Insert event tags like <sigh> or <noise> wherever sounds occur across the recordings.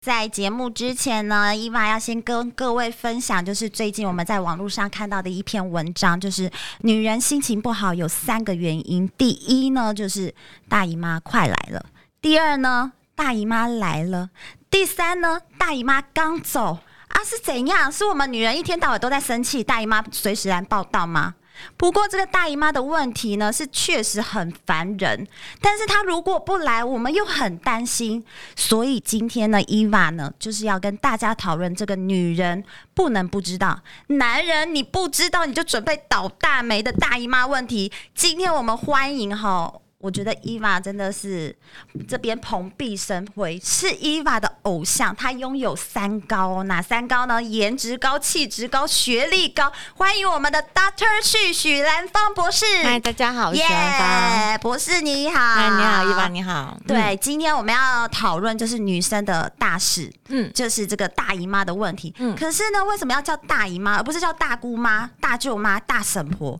在节目之前呢，伊娃要先跟各位分享，就是最近我们在网络上看到的一篇文章，就是女人心情不好有三个原因。第一呢，就是大姨妈快来了；第二呢，大姨妈来了；第三呢，大姨妈刚走啊，是怎样？是我们女人一天到晚都在生气，大姨妈随时来报道吗？不过这个大姨妈的问题呢，是确实很烦人，但是她如果不来，我们又很担心。所以今天呢，伊娃呢就是要跟大家讨论这个女人不能不知道，男人你不知道你就准备倒大霉的大姨妈问题。今天我们欢迎哈。我觉得伊娃真的是这边蓬荜生辉，是伊娃的偶像。她拥有三高哦，哪三高呢？颜值高、气质高、学历高。欢迎我们的 Doctor 旭许兰芳博士。嗨，大家好，我是蓝方博士，你好。嗨，你好，伊娃，你好。对，嗯、今天我们要讨论就是女生的大事，嗯，就是这个大姨妈的问题。嗯，可是呢，为什么要叫大姨妈，而不是叫大姑妈、大舅妈、大婶婆？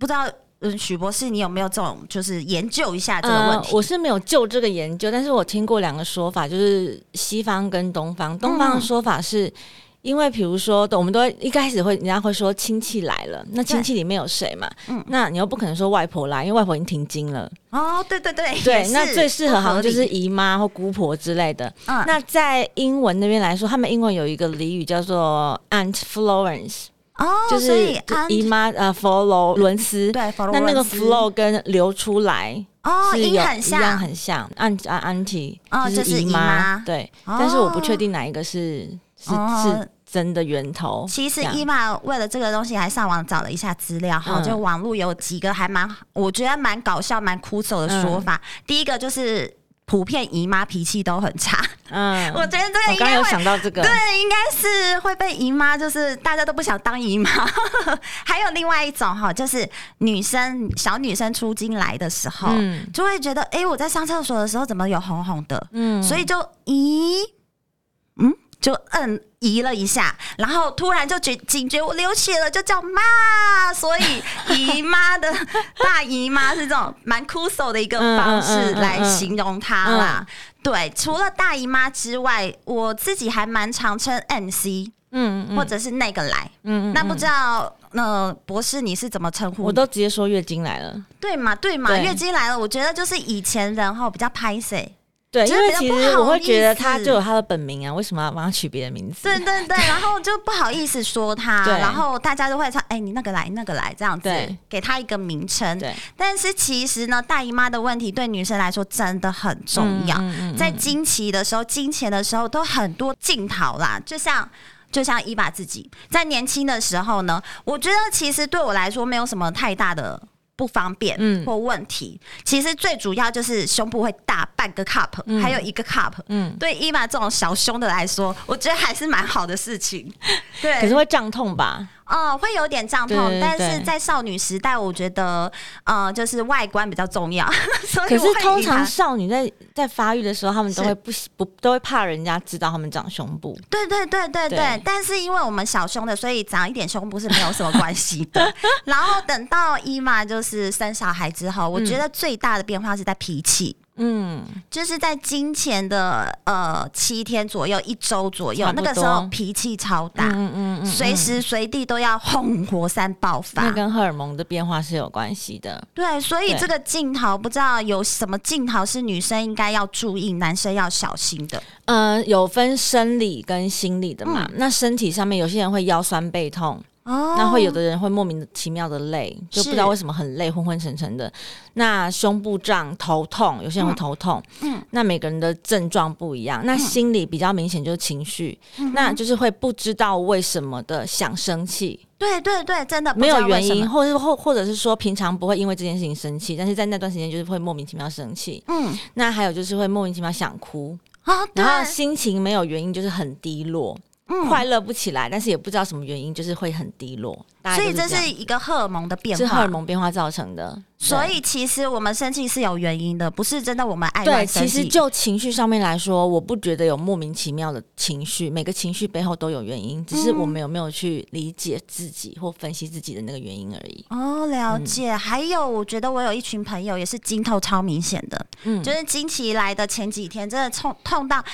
不知道。嗯，许博士，你有没有这种就是研究一下这个问题？呃、我是没有就这个研究，但是我听过两个说法，就是西方跟东方。东方的说法是，因为比如说，我们都一开始会人家会说亲戚来了，那亲戚里面有谁嘛？嗯，那你又不可能说外婆来，因为外婆已经停经了。哦，对对对，对，那最适合好像就是姨妈或姑婆之类的。嗯，那在英文那边来说，他们英文有一个俚语叫做 Aunt Florence。哦，就是姨妈呃，佛罗伦斯，对，佛罗伦斯。那那个 flow 跟流出来哦，是有很像，一样很像。aunt 啊，auntie，哦，就是姨妈，对。但是我不确定哪一个是是是真的源头。其实姨妈为了这个东西还上网找了一下资料，哈，就网络有几个还蛮，我觉得蛮搞笑、蛮枯燥的说法。第一个就是。普遍姨妈脾气都很差，嗯，<laughs> 我觉得这个应该会，我刚有想到这个，对，应该是会被姨妈，就是大家都不想当姨妈。<laughs> 还有另外一种哈，就是女生小女生出经来的时候，嗯，就会觉得，哎、欸，我在上厕所的时候怎么有红红的，嗯，所以就咦，嗯。就嗯，移了一下，然后突然就觉警觉我流血了，就叫妈，所以姨妈的大姨妈是这种蛮酷手的一个方式来形容她啦。对，除了大姨妈之外，我自己还蛮常称 MC，嗯，或者是那个来，嗯，那不知道那、呃、博士你是怎么称呼？我都直接说月经来了，对嘛对嘛，月经来了，我觉得就是以前人哈比较拍谢。对，因为其实我会觉得他就有他的本名啊，为什么要帮他取别的名字？对对对，然后就不好意思说他，<laughs> 然后大家都会说：“哎，你那个来，那个来，这样子，给他一个名称。”对，但是其实呢，大姨妈的问题对女生来说真的很重要，嗯嗯嗯、在经期的时候、金钱的时候都很多镜头啦，就像就像伊娃自己在年轻的时候呢，我觉得其实对我来说没有什么太大的。不方便或问题，嗯、其实最主要就是胸部会大半个 cup，、嗯、还有一个 cup。嗯，对伊玛这种小胸的来说，我觉得还是蛮好的事情。<laughs> 对，可是会胀痛吧？哦，会有点胀痛，但是在少女时代，我觉得，呃，就是外观比较重要。<laughs> 所以可是通常少女在在发育的时候，她们都会不不都会怕人家知道她们长胸部。对对对对对，对但是因为我们小胸的，所以长一点胸部是没有什么关系的。<laughs> 然后等到伊玛就是生小孩之后，我觉得最大的变化是在脾气。嗯，就是在经前的呃七天左右，一周左右，那个时候脾气超大，嗯嗯嗯，随、嗯、时随地都要轰火山爆发，那跟荷尔蒙的变化是有关系的。对，所以这个镜头不知道有什么镜头是女生应该要注意，男生要小心的。呃，有分生理跟心理的嘛，嗯、那身体上面有些人会腰酸背痛。哦，那会有的人会莫名其妙的累，就不知道为什么很累，昏昏沉沉的。那胸部胀、头痛，有些人会头痛。嗯，那每个人的症状不一样。那心理比较明显就是情绪，嗯，那就是会不知道为什么的想生气。对对对，真的没有原因，或者是或或者是说平常不会因为这件事情生气，但是在那段时间就是会莫名其妙生气。嗯，那还有就是会莫名其妙想哭，啊，然后心情没有原因就是很低落。嗯、快乐不起来，但是也不知道什么原因，就是会很低落。所以这是一个荷尔蒙的变化，是荷尔蒙变化造成的。所以其实我们生气是有原因的，不是真的我们爱生气。对，其实就情绪上面来说，我不觉得有莫名其妙的情绪，每个情绪背后都有原因，只是我们有没有去理解自己或分析自己的那个原因而已。哦，了解。嗯、还有，我觉得我有一群朋友也是经痛超明显的，嗯，就是经期来的前几天真的痛痛到。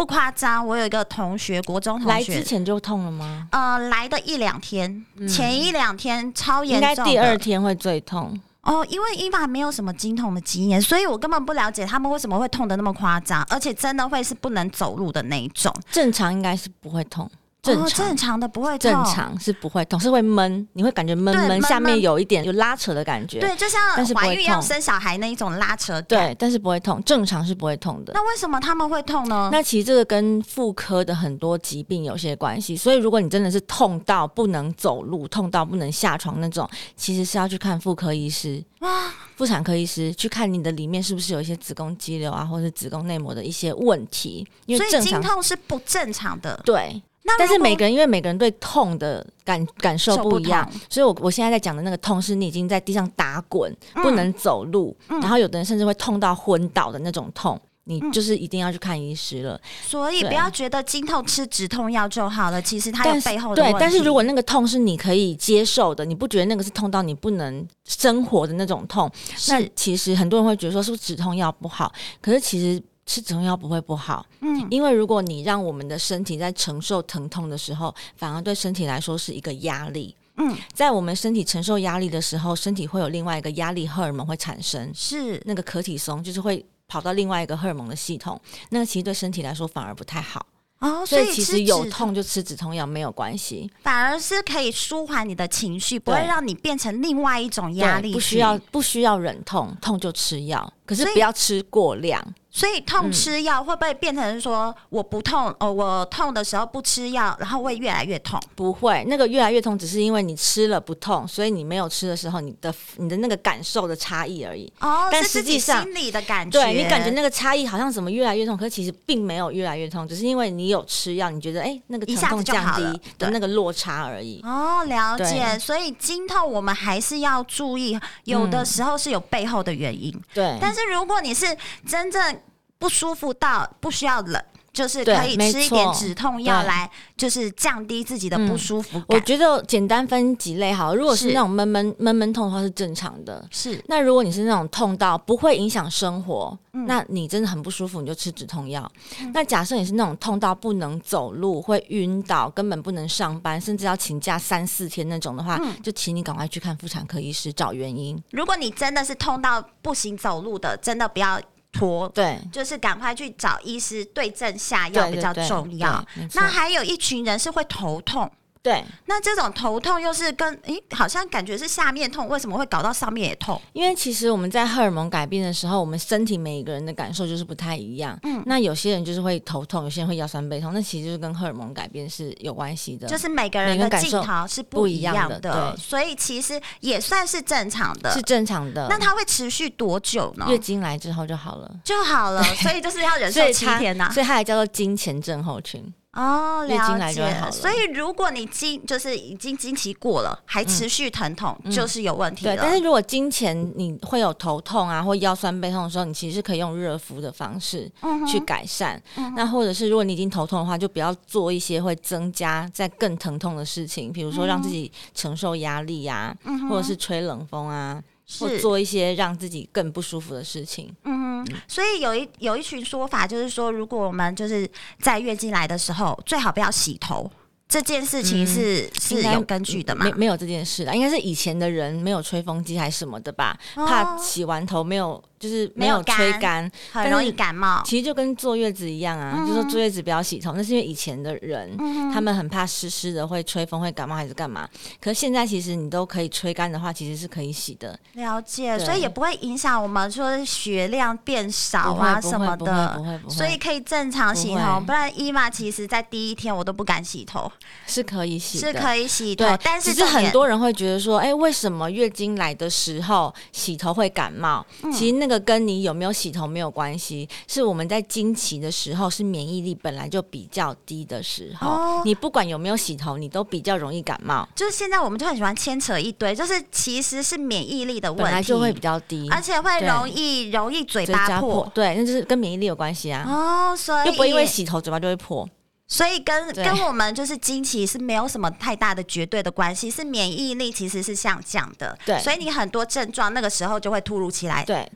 不夸张，我有一个同学，国中同学，来之前就痛了吗？呃，来的一两天，嗯、前一两天超严重，应该第二天会最痛哦。因为伊娃没有什么经痛的经验，所以我根本不了解他们为什么会痛的那么夸张，而且真的会是不能走路的那一种。正常应该是不会痛。正常，哦、正常的不会痛，正常是不会痛，是会闷，你会感觉闷闷，下面有一点有拉扯的感觉，对，就像怀孕要生小孩那一种拉扯，对，但是不会痛，正常是不会痛的。那为什么他们会痛呢？那其实这个跟妇科的很多疾病有些关系，所以如果你真的是痛到不能走路，痛到不能下床那种，其实是要去看妇科医师，哇，妇产科医师去看你的里面是不是有一些子宫肌瘤啊，或者是子宫内膜的一些问题，因为，所以经痛是不正常的，对。但是每个人，因为每个人对痛的感感受不一样，所以我我现在在讲的那个痛，是你已经在地上打滚，嗯、不能走路，嗯、然后有的人甚至会痛到昏倒的那种痛，你就是一定要去看医师了。所以不要觉得经痛吃止痛药就好了，其实它有背后的。对，但是如果那个痛是你可以接受的，你不觉得那个是痛到你不能生活的那种痛，那其实很多人会觉得说是不是止痛药不好？可是其实。吃止痛药不会不好，嗯，因为如果你让我们的身体在承受疼痛的时候，反而对身体来说是一个压力，嗯，在我们身体承受压力的时候，身体会有另外一个压力荷尔蒙会产生，是。那个可体松，就是会跑到另外一个荷尔蒙的系统，那个其实对身体来说反而不太好。哦，所以，所以其实有痛就吃止痛药没有关系，反而是可以舒缓你的情绪，不会让你变成另外一种压力。不需要不需要忍痛，痛就吃药，可是不要吃过量。所以痛吃药会不会变成说我不痛哦？我痛的时候不吃药，然后会越来越痛？不会，那个越来越痛只是因为你吃了不痛，所以你没有吃的时候，你的你的那个感受的差异而已。哦，但实际上心里的感觉，对你感觉那个差异好像怎么越来越痛，可是其实并没有越来越痛，只是因为你有吃药，你觉得哎那个疼痛降低的那个落差而已。哦，了解。所以经痛我们还是要注意，有的时候是有背后的原因。对，但是如果你是真正不舒服到不需要冷，就是可以吃一点止痛药来，就是降低自己的不舒服感。我觉得简单分几类好，如果是那种闷闷闷闷痛的话是正常的，是。那如果你是那种痛到不会影响生活，嗯、那你真的很不舒服，你就吃止痛药。嗯、那假设你是那种痛到不能走路、会晕倒、根本不能上班，甚至要请假三四天那种的话，嗯、就请你赶快去看妇产科医师找原因。如果你真的是痛到不行走路的，真的不要。拖对，就是赶快去找医师对症下药比较重要。那还有一群人是会头痛。对，那这种头痛又是跟诶，好像感觉是下面痛，为什么会搞到上面也痛？因为其实我们在荷尔蒙改变的时候，我们身体每一个人的感受就是不太一样。嗯，那有些人就是会头痛，有些人会腰酸背痛，那其实就是跟荷尔蒙改变是有关系的。就是每个人的镜头是不一样的，对，所以其实也算是正常的，是正常的。那它会持续多久呢？月经来之后就好了，就好了。所以就是要忍受七天 <laughs> 呐，所以它还叫做经前症候群。哦，了解。所以如果你经就是已经经期过了，还持续疼痛，嗯、就是有问题了。对，但是如果经前你会有头痛啊，或腰酸背痛的时候，你其实是可以用热敷的方式去改善。那或者是如果你已经头痛的话，就不要做一些会增加在更疼痛的事情，比如说让自己承受压力呀、或者是吹冷风啊。或做一些让自己更不舒服的事情。嗯，所以有一有一群说法，就是说，如果我们就是在月经来的时候，最好不要洗头。这件事情是、嗯、是有根据的吗？没没有这件事的，应该是以前的人没有吹风机还是什么的吧？哦、怕洗完头没有。就是没有吹干，很容易感冒。其实就跟坐月子一样啊，嗯、就说坐月子不要洗头，那是因为以前的人、嗯、他们很怕湿湿的会吹风会感冒还是干嘛？可是现在其实你都可以吹干的话，其实是可以洗的。了解，所以也不会影响我们说血量变少啊什么的，所以可以正常洗头。不，不然伊玛其实在第一天我都不敢洗头，是可以洗，是可以洗头，但是只是很多人会觉得说，哎、欸，为什么月经来的时候洗头会感冒？嗯、其实那个跟你有没有洗头没有关系，是我们在经期的时候，是免疫力本来就比较低的时候。哦、你不管有没有洗头，你都比较容易感冒。就是现在我们就很喜欢牵扯一堆，就是其实是免疫力的问题，本来就会比较低，而且会容易容易嘴巴破。对，那就是跟免疫力有关系啊。哦，所以又不会因为洗头嘴巴就会破。所以跟跟我们就是经期是没有什么太大的绝对的关系，是免疫力其实是下降的。对，所以你很多症状那个时候就会突如其来。对。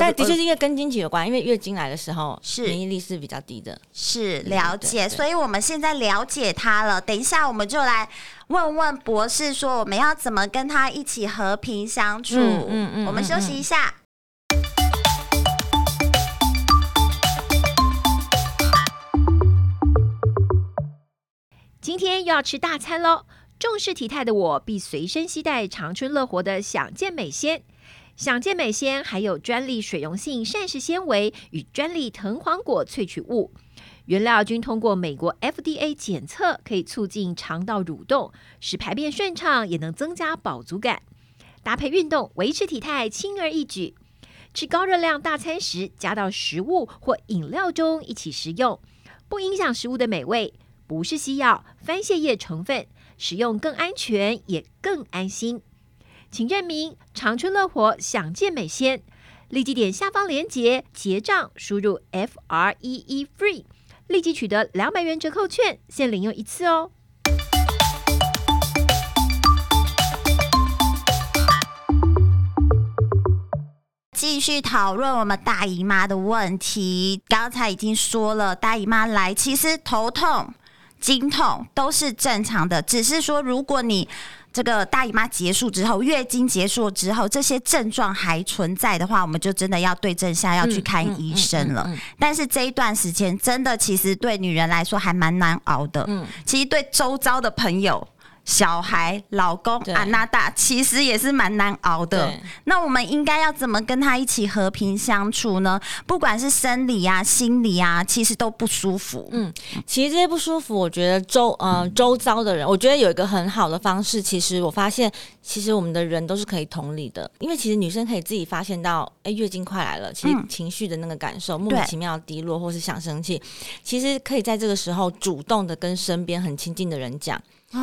但的确是因为跟经期有关，因为月经来的时候是免疫力是比较低的。是了解，所以我们现在了解他了。等一下我们就来问问博士，说我们要怎么跟他一起和平相处。嗯嗯，嗯，我们休息一下。今天又要吃大餐喽！重视体态的我，必随身携带长春乐活的享健美纤。享健美纤含有专利水溶性膳食纤维与专利藤黄果萃取物，原料均通过美国 FDA 检测，可以促进肠道蠕动，使排便顺畅，也能增加饱足感。搭配运动，维持体态轻而易举。吃高热量大餐时，加到食物或饮料中一起食用，不影响食物的美味。不是西药，番泻叶成分，使用更安全，也更安心。请认明长春乐活享健美纤，立即点下方链接结账，输入 F R E E FREE，立即取得两百元折扣券，限领用一次哦。继续讨论我们大姨妈的问题，刚才已经说了，大姨妈来其实头痛、经痛都是正常的，只是说如果你。这个大姨妈结束之后，月经结束之后，这些症状还存在的话，我们就真的要对症下药去看医生了。嗯嗯嗯嗯嗯、但是这一段时间，真的其实对女人来说还蛮难熬的。嗯，其实对周遭的朋友。小孩、老公、阿娜达其实也是蛮难熬的。那我们应该要怎么跟他一起和平相处呢？不管是生理啊、心理啊，其实都不舒服。嗯，其实这些不舒服，我觉得周呃周遭的人，我觉得有一个很好的方式。其实我发现，其实我们的人都是可以同理的，因为其实女生可以自己发现到，哎，月经快来了，其实情绪的那个感受，莫名其妙低落，或是想生气，其实可以在这个时候主动的跟身边很亲近的人讲。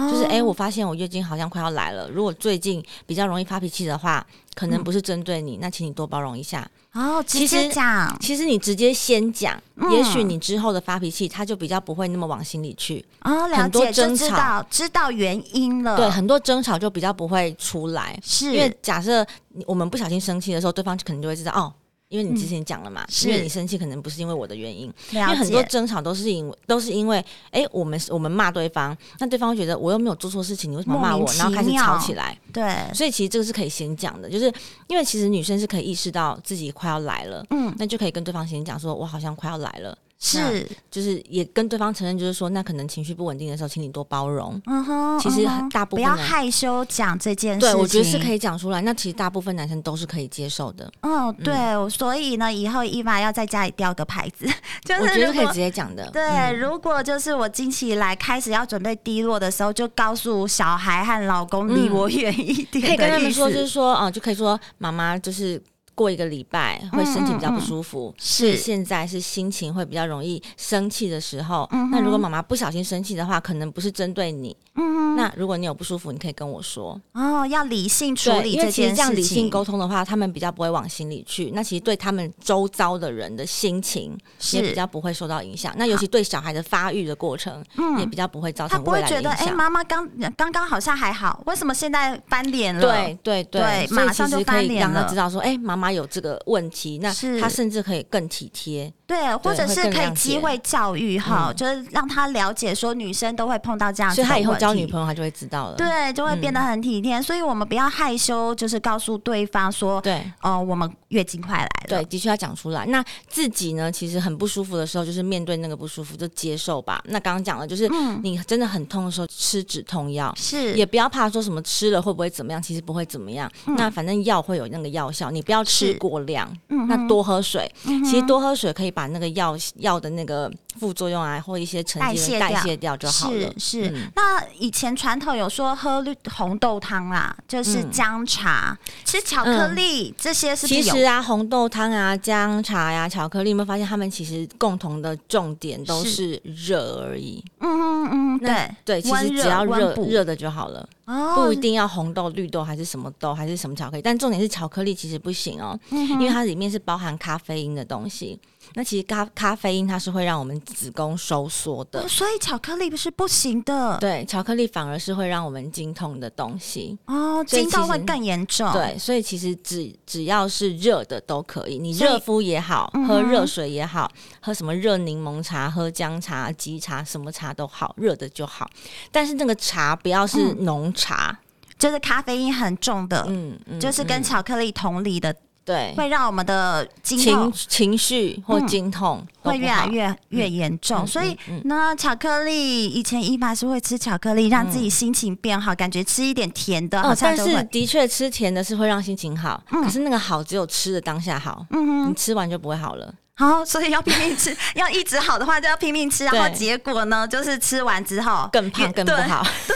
就是哎、欸，我发现我月经好像快要来了。如果最近比较容易发脾气的话，可能不是针对你，嗯、那请你多包容一下。哦，直接讲，其实你直接先讲，嗯、也许你之后的发脾气，他就比较不会那么往心里去。哦，了解，很多争吵，知道知道原因了。对，很多争吵就比较不会出来，是因为假设我们不小心生气的时候，对方就可能就会知道哦。因为你之前讲了嘛，嗯、因为你生气可能不是因为我的原因，因为很多争吵都是因为都是因为，哎、欸，我们我们骂对方，那对方会觉得我又没有做错事情，你为什么骂我？然后开始吵起来。对，所以其实这个是可以先讲的，就是因为其实女生是可以意识到自己快要来了，嗯，那就可以跟对方先讲说，我好像快要来了。是，就是也跟对方承认，就是说，那可能情绪不稳定的时候，请你多包容。嗯哼，其实大部分不要害羞讲这件事情。对，我觉得是可以讲出来。那其实大部分男生都是可以接受的。哦，对，嗯、所以呢，以后伊娃要在家里吊个牌子，<laughs> 就是我觉得可以直接讲的。对，嗯、如果就是我近期来开始要准备低落的时候，就告诉小孩和老公离我远一点、嗯。可以跟他们说，就是说，啊、呃，就可以说妈妈就是。过一个礼拜会身体比较不舒服，是现在是心情会比较容易生气的时候。嗯、那如果妈妈不小心生气的话，可能不是针对你。嗯，那如果你有不舒服，你可以跟我说。哦，要理性处理这件事情。因为其实这样理性沟通的话，他们比较不会往心里去。那其实对他们周遭的人的心情也比较不会受到影响。那尤其对小孩的发育的过程，也比较不会造成未来的影响。他不会觉得，哎、欸，妈妈刚刚刚好像还好，为什么现在翻脸了？对对对，对，马上就翻脸了。让他知道说，哎、欸，妈妈有这个问题，那他甚至可以更体贴。对，或者是可以机会教育哈、嗯，就是让他了解说女生都会碰到这样所以他以后交女朋友他就会知道了。对，就会变得很体贴、嗯。所以我们不要害羞，就是告诉对方说，对，哦、呃，我们月经快来了。对，的确要讲出来。那自己呢，其实很不舒服的时候，就是面对那个不舒服就接受吧。那刚刚讲了，就是你真的很痛的时候，吃止痛药是，也不要怕说什么吃了会不会怎么样，其实不会怎么样。嗯、那反正药会有那个药效，你不要吃过量。嗯，那多喝水、嗯，其实多喝水可以把那个药。药的那个副作用啊，或一些成绩代谢掉就好了。是是、嗯，那以前传统有说喝绿红豆汤啦，就是姜茶、嗯、吃巧克力、嗯、这些是，是。其实啊，红豆汤啊、姜茶呀、啊、巧克力，有没有发现他们其实共同的重点都是热而已？嗯嗯嗯，对对，其实只要热热的就好了。不一定要红豆、绿豆还是什么豆，还是什么巧克力，但重点是巧克力其实不行哦，嗯、因为它里面是包含咖啡因的东西。那其实咖咖啡因它是会让我们子宫收缩的、哦，所以巧克力不是不行的。对，巧克力反而是会让我们经痛的东西哦，经痛会更严重。对，所以其实只只要是热的都可以，你热敷也好，喝热水也好，喝什么热柠檬茶、喝姜茶、鸡茶，什么茶都好，热的就好。但是那个茶不要是浓茶。嗯茶就是咖啡因很重的，嗯，嗯，就是跟巧克力同理的，对，会让我们的情情绪或经痛、嗯、会越来越越严重。嗯、所以呢，巧克力以前伊爸是会吃巧克力，让自己心情变好，嗯、感觉吃一点甜的，好像、哦、但是的确吃甜的是会让心情好，嗯、可是那个好只有吃的当下好，嗯，你吃完就不会好了。好，所以要拼命吃，<laughs> 要一直好的话就要拼命吃，然后结果呢，就是吃完之后更胖更不好。对，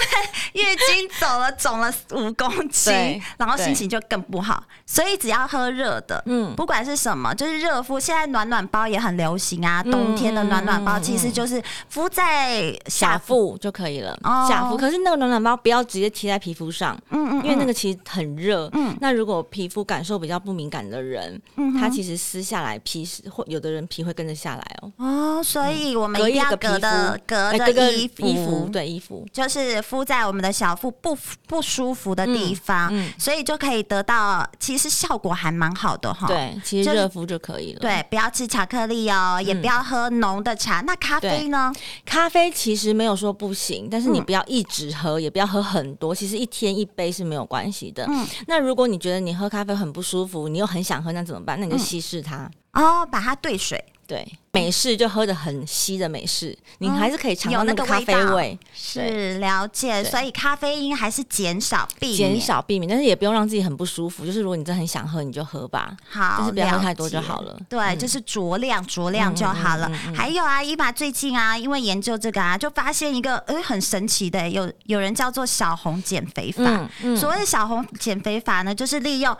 月经走了肿了五公斤，然后心情就更不好。所以只要喝热的，嗯，不管是什么，就是热敷。现在暖暖包也很流行啊，冬天的暖暖包其实就是敷在下腹就可以了。哦，下腹。可是那个暖暖包不要直接贴在皮肤上，嗯嗯，因为那个其实很热。嗯，那如果皮肤感受比较不敏感的人，嗯，他其实撕下来皮是会。有的人皮会跟着下来哦，哦，所以我们一定要隔的隔的衣服，衣服对衣服，就是敷在我们的小腹不不舒服的地方，嗯，所以就可以得到，其实效果还蛮好的哈。对，其实热敷就可以了。对，不要吃巧克力哦，也不要喝浓的茶。那咖啡呢？咖啡其实没有说不行，但是你不要一直喝，也不要喝很多。其实一天一杯是没有关系的。嗯，那如果你觉得你喝咖啡很不舒服，你又很想喝，那怎么办？那你就稀释它。哦，把它兑水，对，美式就喝的很稀的美式，嗯、你还是可以尝到那个咖啡味，味。是了解，所以咖啡因还是减少避免，减少避免，但是也不用让自己很不舒服，就是如果你真的很想喝，你就喝吧，好，就是不要喝太多就好了，对，嗯、就是酌量酌量就好了。还有啊，伊爸最近啊，因为研究这个啊，就发现一个呃很神奇的，有有人叫做小红减肥法，所谓的小红减肥法呢，就是利用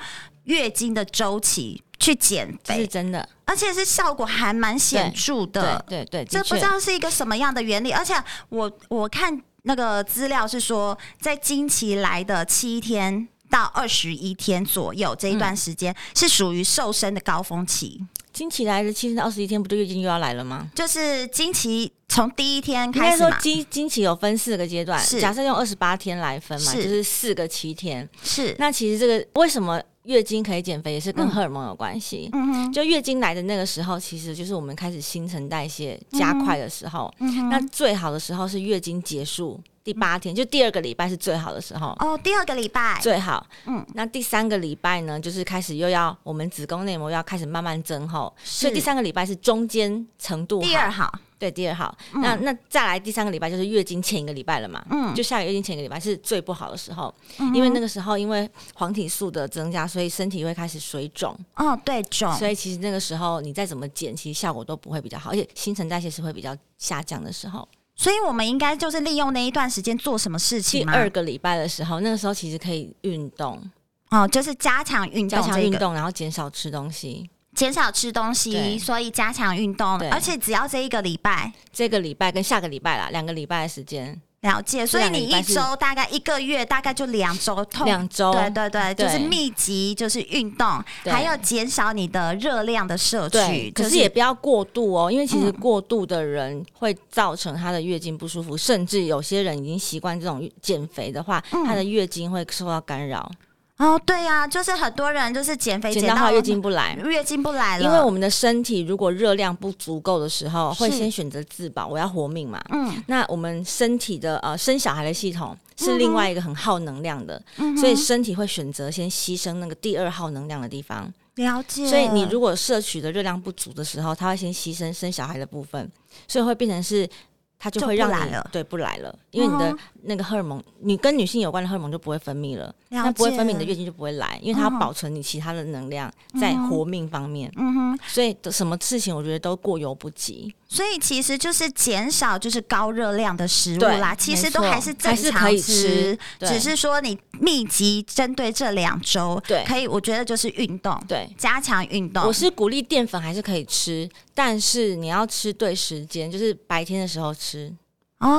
月经的周期。去减肥是真的，而且是效果还蛮显著的。对对，对，这不知道是一个什么样的原理。而且我我看那个资料是说，在经期来的七天到二十一天左右这一段时间，是属于瘦身的高峰期。嗯、经期来的七天到二十一天，不就月经又要来了吗？就是经期从第一天开始嘛。经经期有分四个阶段，是假设用二十八天来分嘛，就是四个七天。是那其实这个为什么？月经可以减肥，也是跟荷尔蒙有关系。嗯，就月经来的那个时候，其实就是我们开始新陈代谢加快的时候。嗯，那最好的时候是月经结束第八天，就第二个礼拜是最好的时候。哦，第二个礼拜。最好。嗯，那第三个礼拜呢，就是开始又要我们子宫内膜要开始慢慢增厚，所以第三个礼拜是中间程度第二好。对，第二好，嗯、那那再来第三个礼拜就是月经前一个礼拜了嘛，嗯，就下个月经前一个礼拜是最不好的时候，嗯，因为那个时候因为黄体素的增加，所以身体会开始水肿，哦，对，肿，所以其实那个时候你再怎么减，其实效果都不会比较好，而且新陈代谢是会比较下降的时候，所以我们应该就是利用那一段时间做什么事情吗？第二个礼拜的时候，那个时候其实可以运动。哦，就是加强运动、这个，加强运动，然后减少吃东西，减少吃东西，所以加强运动，而且只要这一个礼拜，这个礼拜跟下个礼拜啦，两个礼拜的时间。了解，所以你一周大概一个月大概就两周，两周，对对对，就是密集，就是运动，还要减少你的热量的摄取，可是也不要过度哦，因为其实过度的人会造成他的月经不舒服，甚至有些人已经习惯这种减肥的话，他的月经会受到干扰。哦，对呀、啊，就是很多人就是减肥减到月经不来，月经不来了。因为我们的身体如果热量不足够的时候，会先选择自保，我要活命嘛。嗯，那我们身体的呃生小孩的系统是另外一个很耗能量的，嗯、所以身体会选择先牺牲那个第二耗能量的地方。了解。所以你如果摄取的热量不足的时候，它会先牺牲生小孩的部分，所以会变成是。它就会让你来了，对，不来了，因为你的那个荷尔蒙，你跟女性有关的荷尔蒙就不会分泌了，那不会分泌，你的月经就不会来，因为它要保存你其他的能量在活命方面。嗯哼，所以什么事情我觉得都过犹不及。所以其实就是减少就是高热量的食物啦，其实都还是正常吃，只是说你密集针对这两周，对，可以，我觉得就是运动，对，加强运动。我是鼓励淀粉还是可以吃，但是你要吃对时间，就是白天的时候吃。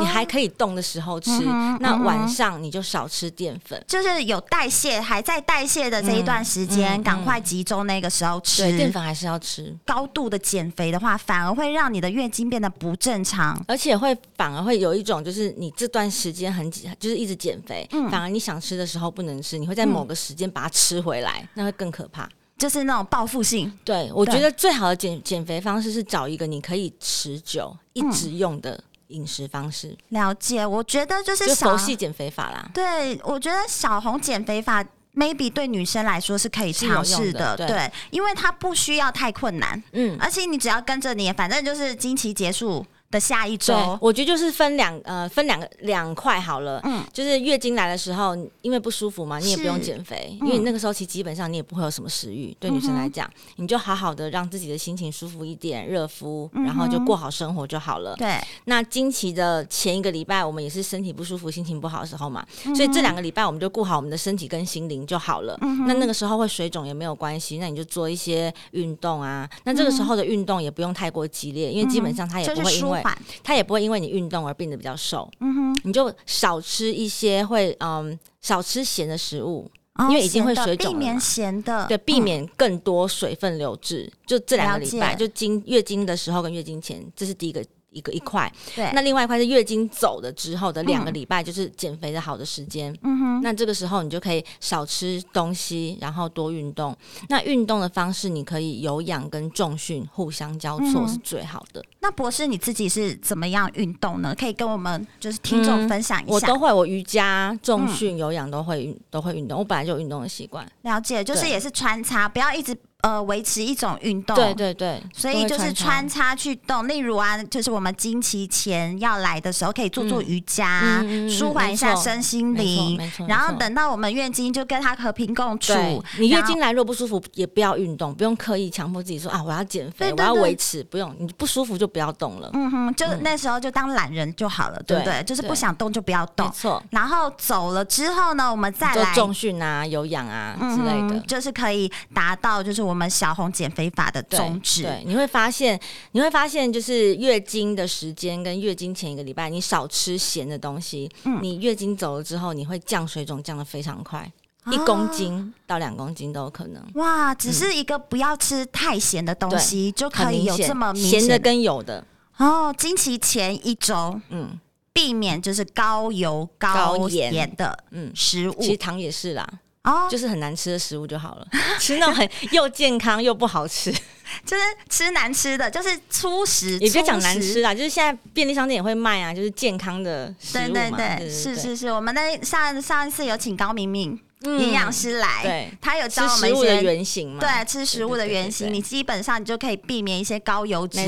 你还可以动的时候吃，嗯、那晚上你就少吃淀粉，就是有代谢还在代谢的这一段时间，赶、嗯嗯、快集中那个时候吃。对淀粉还是要吃。高度的减肥的话，反而会让你的月经变得不正常，而且会反而会有一种就是你这段时间很就是一直减肥，嗯、反而你想吃的时候不能吃，你会在某个时间把它吃回来，嗯、那会更可怕，就是那种报复性。对，我觉得最好的减减肥方式是找一个你可以持久一直用的。饮食方式了解，我觉得就是小系减肥法啦。对，我觉得小红减肥法 maybe 对女生来说是可以尝试的，的，对，对，因为它不需要太困难，嗯，而且你只要跟着你，反正就是经期结束。的下一周，我觉得就是分两呃分两个两块好了，嗯，就是月经来的时候，因为不舒服嘛，你也不用减肥，嗯、因为你那个时候其实基本上你也不会有什么食欲，对女生来讲，嗯、你就好好的让自己的心情舒服一点，热敷，然后就过好生活就好了。对、嗯，那经期的前一个礼拜，我们也是身体不舒服、心情不好的时候嘛，所以这两个礼拜我们就顾好我们的身体跟心灵就好了。嗯、那那个时候会水肿也没有关系，那你就做一些运动啊，那这个时候的运动也不用太过激烈，因为基本上它也不会因为它也不会。因为你运动而变得比较瘦，嗯哼，你就少吃一些会嗯少吃咸的食物，哦、因为已经会水肿了，避免咸的，对，避免更多水分流质。嗯、就这两个礼拜，就经月经的时候跟月经前，这是第一个。一个一块，对，那另外一块是月经走了之后的两个礼拜，就是减肥的好的时间。嗯哼，那这个时候你就可以少吃东西，然后多运动。那运动的方式，你可以有氧跟重训互相交错是最好的。那博士你自己是怎么样运动呢？可以跟我们就是听众分享一下。我都会，我瑜伽、重训、有氧都会运，都会运动。我本来就有运动的习惯。了解，就是也是穿插，不要一直。呃，维持一种运动，对对对，所以就是穿插去动。例如啊，就是我们经期前要来的时候，可以做做瑜伽，舒缓一下身心灵。然后等到我们月经，就跟他和平共处。你月经来若不舒服，也不要运动，不用刻意强迫自己说啊，我要减肥，我要维持，不用。你不舒服就不要动了。嗯哼，就那时候就当懒人就好了，对不对？就是不想动就不要动。没错。然后走了之后呢，我们再来重训啊、有氧啊之类的，就是可以达到就是我。我们小红减肥法的宗旨，对，你会发现，你会发现，就是月经的时间跟月经前一个礼拜，你少吃咸的东西，嗯，你月经走了之后，你会降水肿，降的非常快，一公斤到两公斤都有可能。哇，只是一个不要吃太咸的东西，就可以有这么咸的跟有的哦。经期前一周，嗯，避免就是高油高盐的嗯食物，其实糖也是啦。哦，就是很难吃的食物就好了，<laughs> 吃那种很又健康又不好吃，<laughs> 就是吃难吃的，就是粗食。也别讲难吃啦，就是现在便利商店也会卖啊，就是健康的食物嘛。对对对，是是是，我们的上上一次有请高明明营养师来，对，他有教我们一些原型嘛，对，吃食物的原型，你基本上你就可以避免一些高油脂、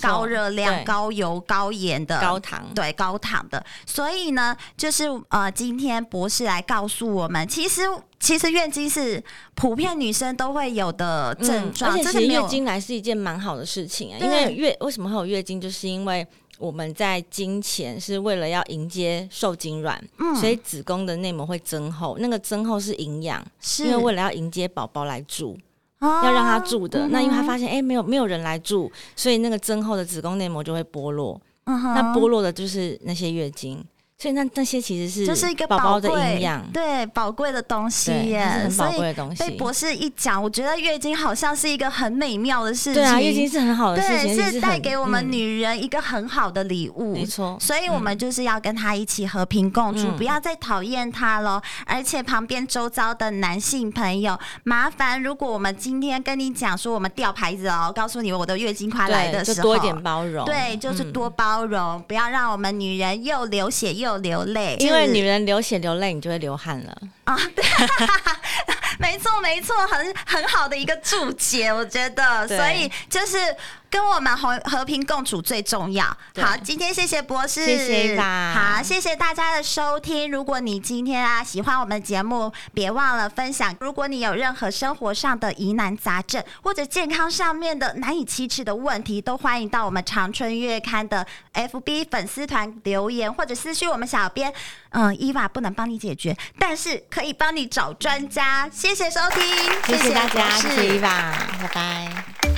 高热量、高油、高盐的、高糖，对，高糖的。所以呢，就是呃，今天博士来告诉我们，其实。其实月经是普遍女生都会有的症状，嗯、而且其实月经来是一件蛮好的事情啊，对因为月为什么会有月经，就是因为我们在经前是为了要迎接受精卵，嗯，所以子宫的内膜会增厚，那个增厚是营养，是因为为了要迎接宝宝来住，哦要让他住的。那因为他发现，哎，没有没有人来住，所以那个增厚的子宫内膜就会剥落。那剥落的就是那些月经。所以那那些其实是就是一个宝宝的营养，对宝贵的东西耶，是很宝贵的东西。被博士一讲，我觉得月经好像是一个很美妙的事情。对啊，月经是很好的事情，对，是带给我们女人一个很好的礼物。没错，所以我们就是要跟他一起和平共处，嗯、不要再讨厌他喽。而且旁边周遭的男性朋友，麻烦如果我们今天跟你讲说我们掉牌子哦，告诉你我的月经快来的时候，就多一点包容。对，就是多包容，嗯、不要让我们女人又流血又流泪。因为女人流血流泪，你就会流汗了啊！<laughs> 对，没错没错，很很好的一个注解，我觉得。所以就是跟我们和和平共处最重要。好，今天谢谢博士，谢谢吧。好，谢谢大家的收听。如果你今天啊喜欢我们节目，别忘了分享。如果你有任何生活上的疑难杂症，或者健康上面的难以启齿的问题，都欢迎到我们长春月刊的 FB 粉丝团留言，或者私讯我们小编。嗯，伊娃不能帮你解决，但是可以帮你找专家。谢谢收听，谢谢大家，谢谢伊娃，拜拜。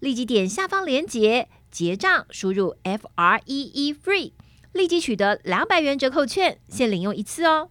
立即点下方链接结账，输入 F R E E FREE，立即取得两百元折扣券，限领用一次哦。